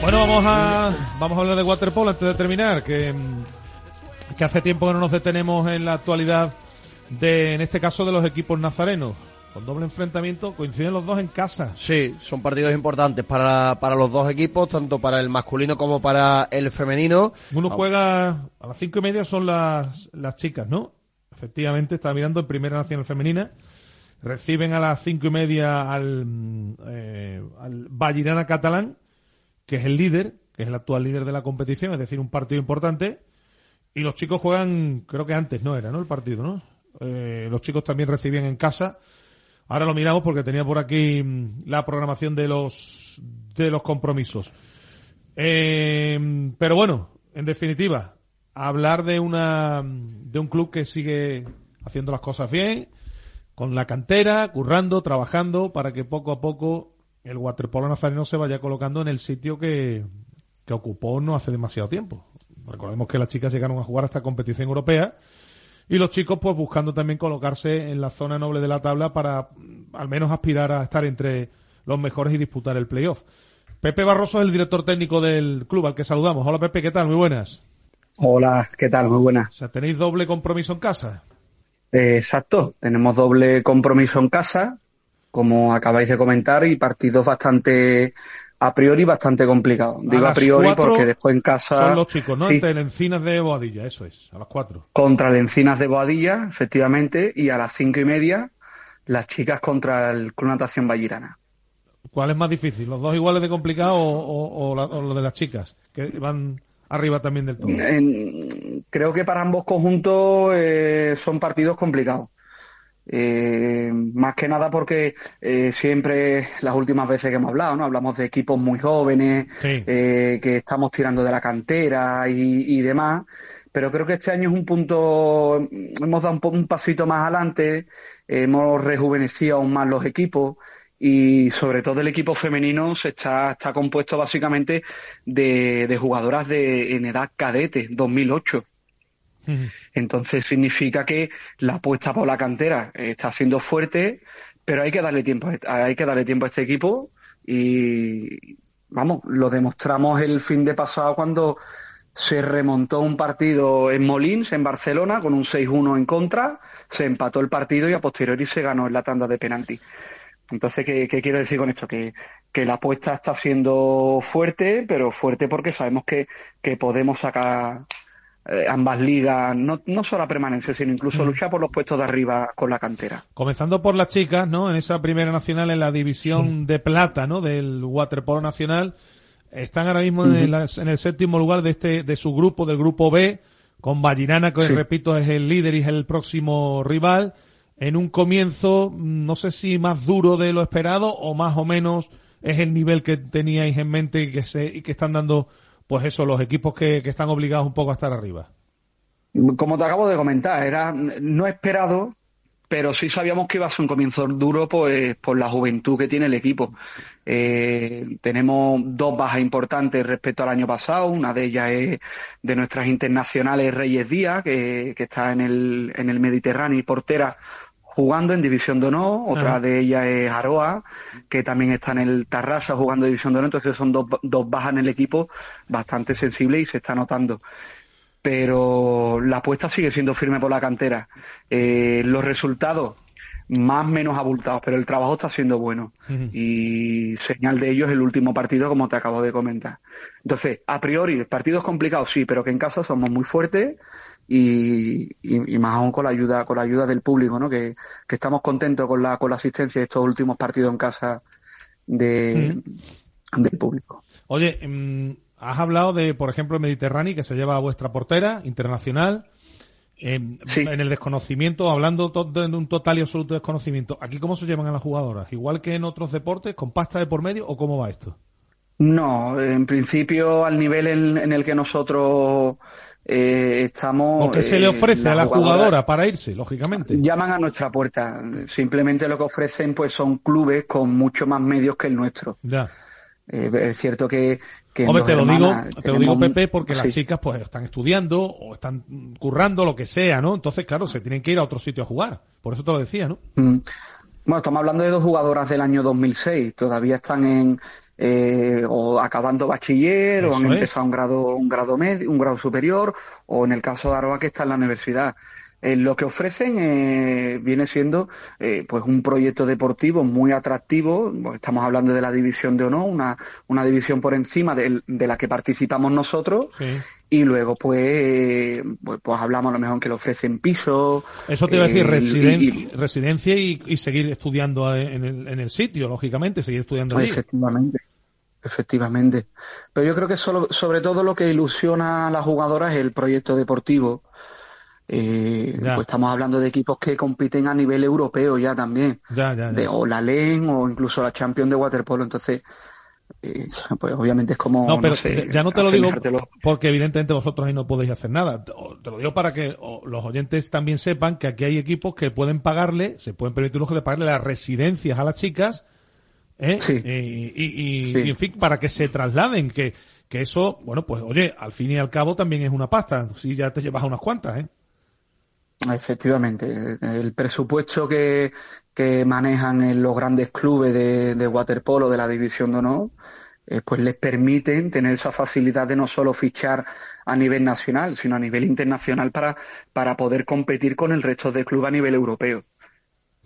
Bueno, vamos a, vamos a hablar de waterpolo antes de terminar, que, que hace tiempo que no nos detenemos en la actualidad de, en este caso, de los equipos nazarenos. Con doble enfrentamiento, coinciden los dos en casa. Sí, son partidos importantes para, para los dos equipos, tanto para el masculino como para el femenino. Uno juega a las cinco y media, son las, las chicas, ¿no? Efectivamente, está mirando en Primera Nacional Femenina. Reciben a las cinco y media al, eh, al Vallirana Catalán, que es el líder, que es el actual líder de la competición, es decir, un partido importante. Y los chicos juegan, creo que antes no era, ¿no? El partido, ¿no? Eh, los chicos también recibían en casa. Ahora lo miramos porque tenía por aquí mm, la programación de los de los compromisos. Eh, pero bueno, en definitiva, hablar de una de un club que sigue haciendo las cosas bien, con la cantera, currando, trabajando para que poco a poco el waterpolo nazareno se vaya colocando en el sitio que, que ocupó no hace demasiado tiempo. Recordemos que las chicas llegaron a jugar esta competición europea y los chicos pues buscando también colocarse en la zona noble de la tabla para mm, al menos aspirar a estar entre los mejores y disputar el playoff. Pepe Barroso es el director técnico del club al que saludamos. Hola Pepe, ¿qué tal? Muy buenas. Hola, ¿qué tal? Muy buenas. O sea, ¿tenéis doble compromiso en casa? Eh, exacto, tenemos doble compromiso en casa, como acabáis de comentar, y partidos bastante a priori bastante complicados. Digo a, priori porque después en casa Son los chicos, ¿no? Sí. Entre el Encinas de Boadilla, eso es, a las cuatro. contra el Encinas de Boadilla, efectivamente, y a las cinco y media las chicas contra el Club Natación Vallirana. ¿Cuál es más difícil? ¿Los dos iguales de complicado o, o, o la- o lo de las chicas? Que van arriba también del todo. En- creo que para ambos conjuntos eh, son partidos complicados. Eh, más que nada porque eh, siempre las últimas veces que hemos hablado, ¿no? Hablamos de equipos muy jóvenes, Sí. eh, que estamos tirando de la cantera y, y demás, pero creo que este año es un punto, hemos dado un, un pasito más adelante, hemos rejuvenecido aún más los equipos y sobre todo el equipo femenino se está, está compuesto básicamente de, de jugadoras de, en edad cadete, 2008. Entonces significa que la apuesta por la cantera está siendo fuerte, pero hay que darle tiempo, hay que darle tiempo a este equipo y vamos, lo demostramos el fin de pasado cuando se remontó un partido en Molins, en Barcelona, con un 6-1 en contra, se empató el partido y a posteriori se ganó en la tanda de penalti. Entonces, ¿qué, qué quiero decir con esto? Que, que la apuesta está siendo fuerte, pero fuerte porque sabemos que, que podemos sacar eh, ambas ligas, no, no solo la permanencia, sino incluso luchar por los puestos de arriba con la cantera. Comenzando por las chicas, ¿no? En esa primera nacional, en la división de plata, ¿no? Del waterpolo nacional. Están ahora mismo en, las- en el séptimo lugar de este, de su grupo, del grupo B, con Vallinana, que Sí. repito es el líder y es el próximo rival. En un comienzo, mm, no sé si más duro de lo esperado o más o menos es el nivel que teníais en mente y que se, y que están dando, pues eso, los equipos que, que están obligados un poco a estar arriba. Como te acabo de comentar, era no esperado, pero sí sabíamos que iba a ser un comienzo duro pues, por la juventud que tiene el equipo. Eh, tenemos dos bajas importantes respecto al año pasado. Una de ellas es de nuestras internacionales Reyes Díaz, que, que está en el, en el Mediterráneo y portera jugando en División de Honor. Otra Ajá. de ellas es Aroa, que también está en el Tarrasa jugando en División de Honor. Entonces son dos, dos bajas en el equipo bastante sensibles y se está notando pero la apuesta sigue siendo firme por la cantera. Eh, los resultados más o menos abultados, pero el trabajo está siendo bueno. Y señal de ello es el último partido, como te acabo de comentar. Entonces, a priori, partidos complicados sí, pero que en casa somos muy fuertes y, y, y más aún con la ayuda, con la ayuda del público, ¿no? Que, que estamos contentos con la, con la asistencia de estos últimos partidos en casa de, del público. Oye, mm, has hablado de, por ejemplo, el Mediterráneo, que se lleva a vuestra portera internacional. Eh, Sí. En el desconocimiento, hablando de un total y absoluto desconocimiento, ¿aquí cómo se llevan a las jugadoras? ¿Igual que en otros deportes, con pasta de por medio o cómo va esto? No, en principio al nivel en, en el que nosotros eh, estamos. ¿O qué se le eh, ofrece a la jugadora para irse, lógicamente? Llaman a nuestra puerta. Simplemente lo que ofrecen pues son clubes con mucho más medios que el nuestro. Ya. Eh, es cierto que, que Hombre, te lo digo, te lo digo, Pepe, porque las chicas pues están estudiando o están currando, lo que sea, ¿no? Entonces, claro, se tienen que ir a otro sitio a jugar. Por eso te lo decía, ¿no? Mm. Bueno, estamos hablando de dos jugadoras del año 2006. Todavía están en, eh, o acabando bachiller o han empezado un grado un grado medio, un grado superior o en el caso de Aroa que está en la universidad. Eh, lo que ofrecen eh, viene siendo eh, pues un proyecto deportivo muy atractivo. Estamos hablando de la división de honor, una, una división por encima de, la que participamos nosotros. Y luego, pues, pues, pues, hablamos a lo mejor que le ofrecen pisos. Eso te iba a decir, residencia, y, residencia y, seguir estudiando en el, en el sitio, lógicamente, seguir estudiando ahí. Efectivamente. Efectivamente. Pero yo creo que solo, sobre todo lo que ilusiona a las jugadoras es el proyecto deportivo eh, pues estamos hablando de equipos que compiten a nivel europeo ya también. de, o la LEN o incluso la Champions de Waterpolo. Entonces, eh, pues obviamente es como. No, pero ya no te lo digo porque evidentemente vosotros ahí no podéis hacer nada. Te lo digo para que los oyentes también sepan que aquí hay equipos que pueden pagarle, se pueden permitir lujo de pagarle las residencias a las chicas. ¿Eh? eh y, y, en fin, para que se trasladen, que, que eso, bueno, pues oye, al fin y al cabo también es una pasta. Si ya te llevas unas cuantas, ¿eh? Efectivamente, el presupuesto que, que manejan en los grandes clubes de, de waterpolo de la división de honor, eh, pues les permiten tener esa facilidad de no solo fichar a nivel nacional, sino a nivel internacional para, para poder competir con el resto de clubes a nivel europeo.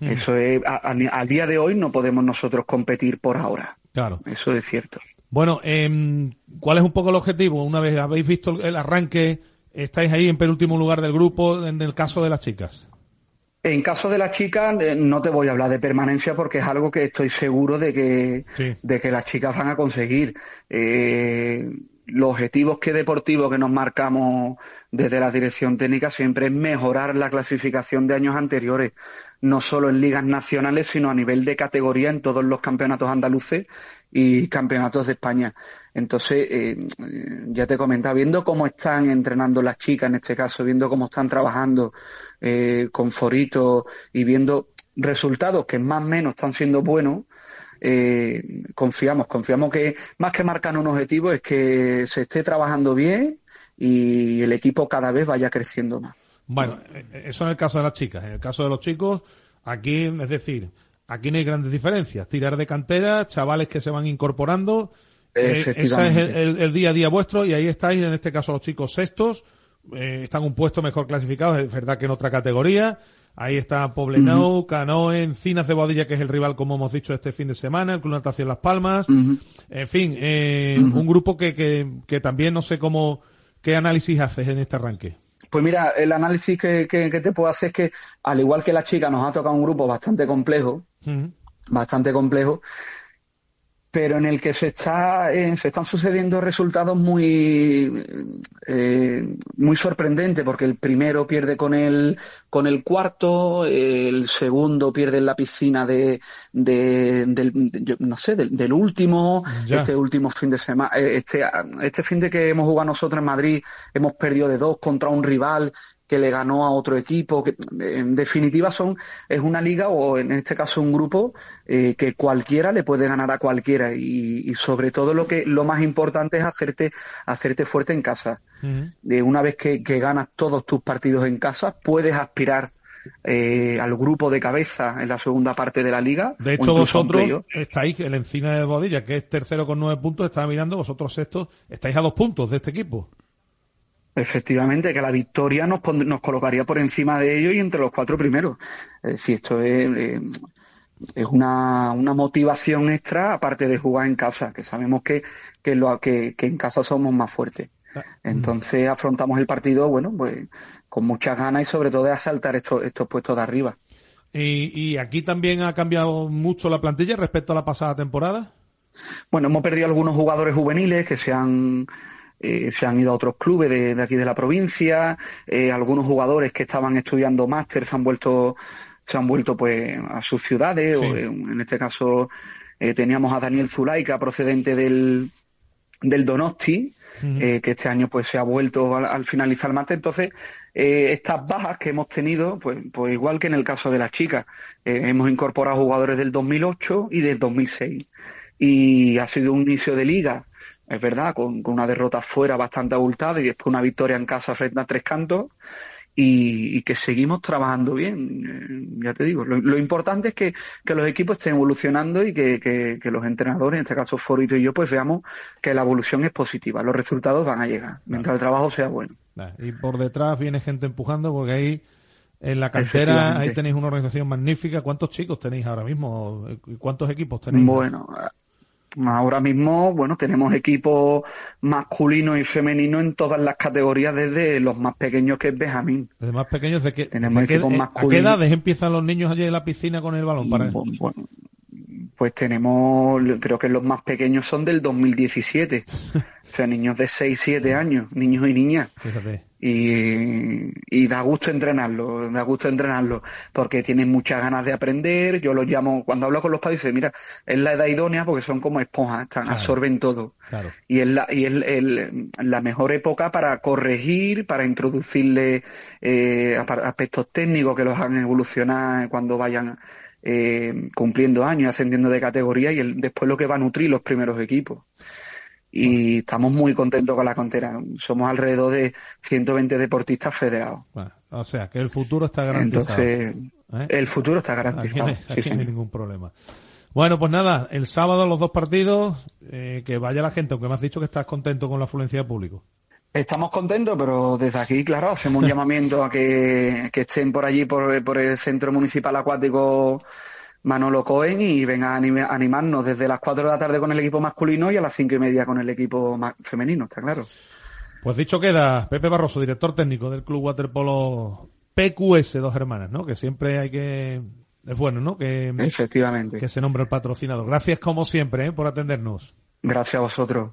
Eso es, a, día de hoy no podemos nosotros competir por ahora. Claro. Eso es cierto. Bueno, eh, ¿cuál es un poco el objetivo? Una vez habéis visto el arranque estáis ahí en penúltimo lugar del grupo en el caso de las chicas. En caso de las chicas, eh, no te voy a hablar de permanencia porque es algo que estoy seguro de que, de que las chicas van a conseguir. Eh, los objetivos que deportivos que nos marcamos desde la dirección técnica siempre es mejorar la clasificación de años anteriores, no solo en ligas nacionales, sino a nivel de categoría en todos los campeonatos andaluces y campeonatos de España. Entonces, eh, ya te comentaba, viendo cómo están entrenando las chicas en este caso, viendo cómo están trabajando eh, con Forito y viendo resultados que más o menos están siendo buenos, eh, confiamos, confiamos que más que marcar un objetivo es que se esté trabajando bien y el equipo cada vez vaya creciendo más. Bueno, eso en el caso de las chicas. En el caso de los chicos, aquí, es decir, aquí no hay grandes diferencias. Tirar de cantera, chavales que se van incorporando eh, ese es el, día a día vuestro y ahí estáis, en este caso los chicos sextos, eh, están un puesto mejor clasificados, es verdad que en otra categoría. Ahí está Poblenou, Canoe, Encinas de Boadilla, que es el rival, como hemos dicho, este fin de semana, el Club Natación Las Palmas. En fin, eh, un grupo que, que, que, también no sé cómo, qué análisis haces en este arranque. Pues mira, el análisis que, que, te puedo hacer es que, al igual que la chica, nos ha tocado un grupo bastante complejo, bastante complejo, pero en el que se está eh, se están sucediendo resultados muy eh, muy sorprendentes porque el primero pierde con el con el cuarto el segundo pierde en la piscina de, de del no sé del, último este último fin de semana eh, este este fin de que hemos jugado nosotros en Madrid hemos perdido de dos contra un rival que le ganó a otro equipo, que en definitiva son es una liga o en este caso un grupo eh, que cualquiera le puede ganar a cualquiera y, sobre todo lo que lo más importante es hacerte hacerte fuerte en casa. Eh, una vez que, ganas todos tus partidos en casa, puedes aspirar eh, al grupo de cabeza en la segunda parte de la liga. De hecho, vosotros estáis, el Encina de Bodilla, que es tercero con nueve puntos, está mirando, vosotros sextos, estáis a dos puntos de este equipo. Efectivamente, que la victoria nos, nos colocaría por encima de ellos y entre los cuatro primeros. Es decir, esto es, eh, es una, una, motivación extra aparte de jugar en casa, que sabemos que, que, lo, que, que en casa somos más fuertes. Ah, Entonces afrontamos el partido, bueno, pues con muchas ganas y sobre todo de asaltar estos, estos puestos de arriba. ¿Y, ¿Y aquí también ha cambiado mucho la plantilla respecto a la pasada temporada? Bueno, hemos perdido algunos jugadores juveniles que se han eh, se han ido a otros clubes de, aquí de la provincia, eh, algunos jugadores que estaban estudiando máster se han vuelto, se han vuelto pues a sus ciudades, o, eh, en este caso teníamos a Daniel Zulaika procedente del, del Donosti, que este año pues se ha vuelto al, finalizar el máster. Entonces, estas bajas que hemos tenido, pues, pues igual que en el caso de las chicas, hemos incorporado jugadores del 2008 y del 2006. Y ha sido un inicio de liga es verdad, con, una derrota fuera bastante abultada y después una victoria en casa frente a tres cantos. y, que seguimos trabajando bien. Eh, ya te digo, lo, importante es que, los equipos estén evolucionando y que, los entrenadores, en este caso Forito y yo, pues veamos que la evolución es positiva, los resultados van a llegar, mientras el trabajo sea bueno. Y por detrás viene gente empujando porque ahí en la cantera ahí tenéis una organización magnífica. ¿Cuántos chicos tenéis ahora mismo? ¿Cuántos equipos tenéis? Bueno, Ahora mismo, bueno, tenemos equipos masculinos y femeninos en todas las categorías, desde los más pequeños que es Benjamín. Desde más pequeños, ¿de qué, tenemos equipos masculinos. ¿A qué edades empiezan los niños allí en la piscina con el balón? Para... Bueno, pues tenemos, creo que los más pequeños son del 2017. o sea, niños de 6, 7 años, niños y niñas. Fíjate y, y, da gusto entrenarlo, da gusto entrenarlo, porque tienen muchas ganas de aprender. Yo los llamo, cuando hablo con los padres, dice, mira, es la edad idónea porque son como esponjas, están, absorben todo. Y es, la, y es el, la mejor época para corregir, para introducirle eh, aspectos técnicos que los hagan evolucionar cuando vayan eh, cumpliendo años, ascendiendo de categoría y el, después lo que va a nutrir los primeros equipos y estamos muy contentos con la cantera. Somos alrededor de 120 deportistas federados. o sea, que el futuro está garantizado. Entonces, ¿eh? el futuro está garantizado. Aquí, no hay ningún problema. Bueno, pues nada, el sábado los dos partidos, eh, que vaya la gente, aunque me has dicho que estás contento con la afluencia de público. Estamos contentos, pero desde aquí, claro, hacemos un llamamiento a que, que estén por allí, por, por el Centro Municipal Acuático Manolo Cohen y venga a animarnos desde las 4 de la tarde con el equipo masculino y a las 5 y media con el equipo femenino, está claro. Pues dicho queda, Pepe Barroso, director técnico del Club Waterpolo PQS Dos Hermanas, ¿no? Que siempre hay que... Es bueno, ¿no? Que, Efectivamente. Que se nombre el patrocinador. Gracias como siempre ¿eh? por atendernos. Gracias a vosotros.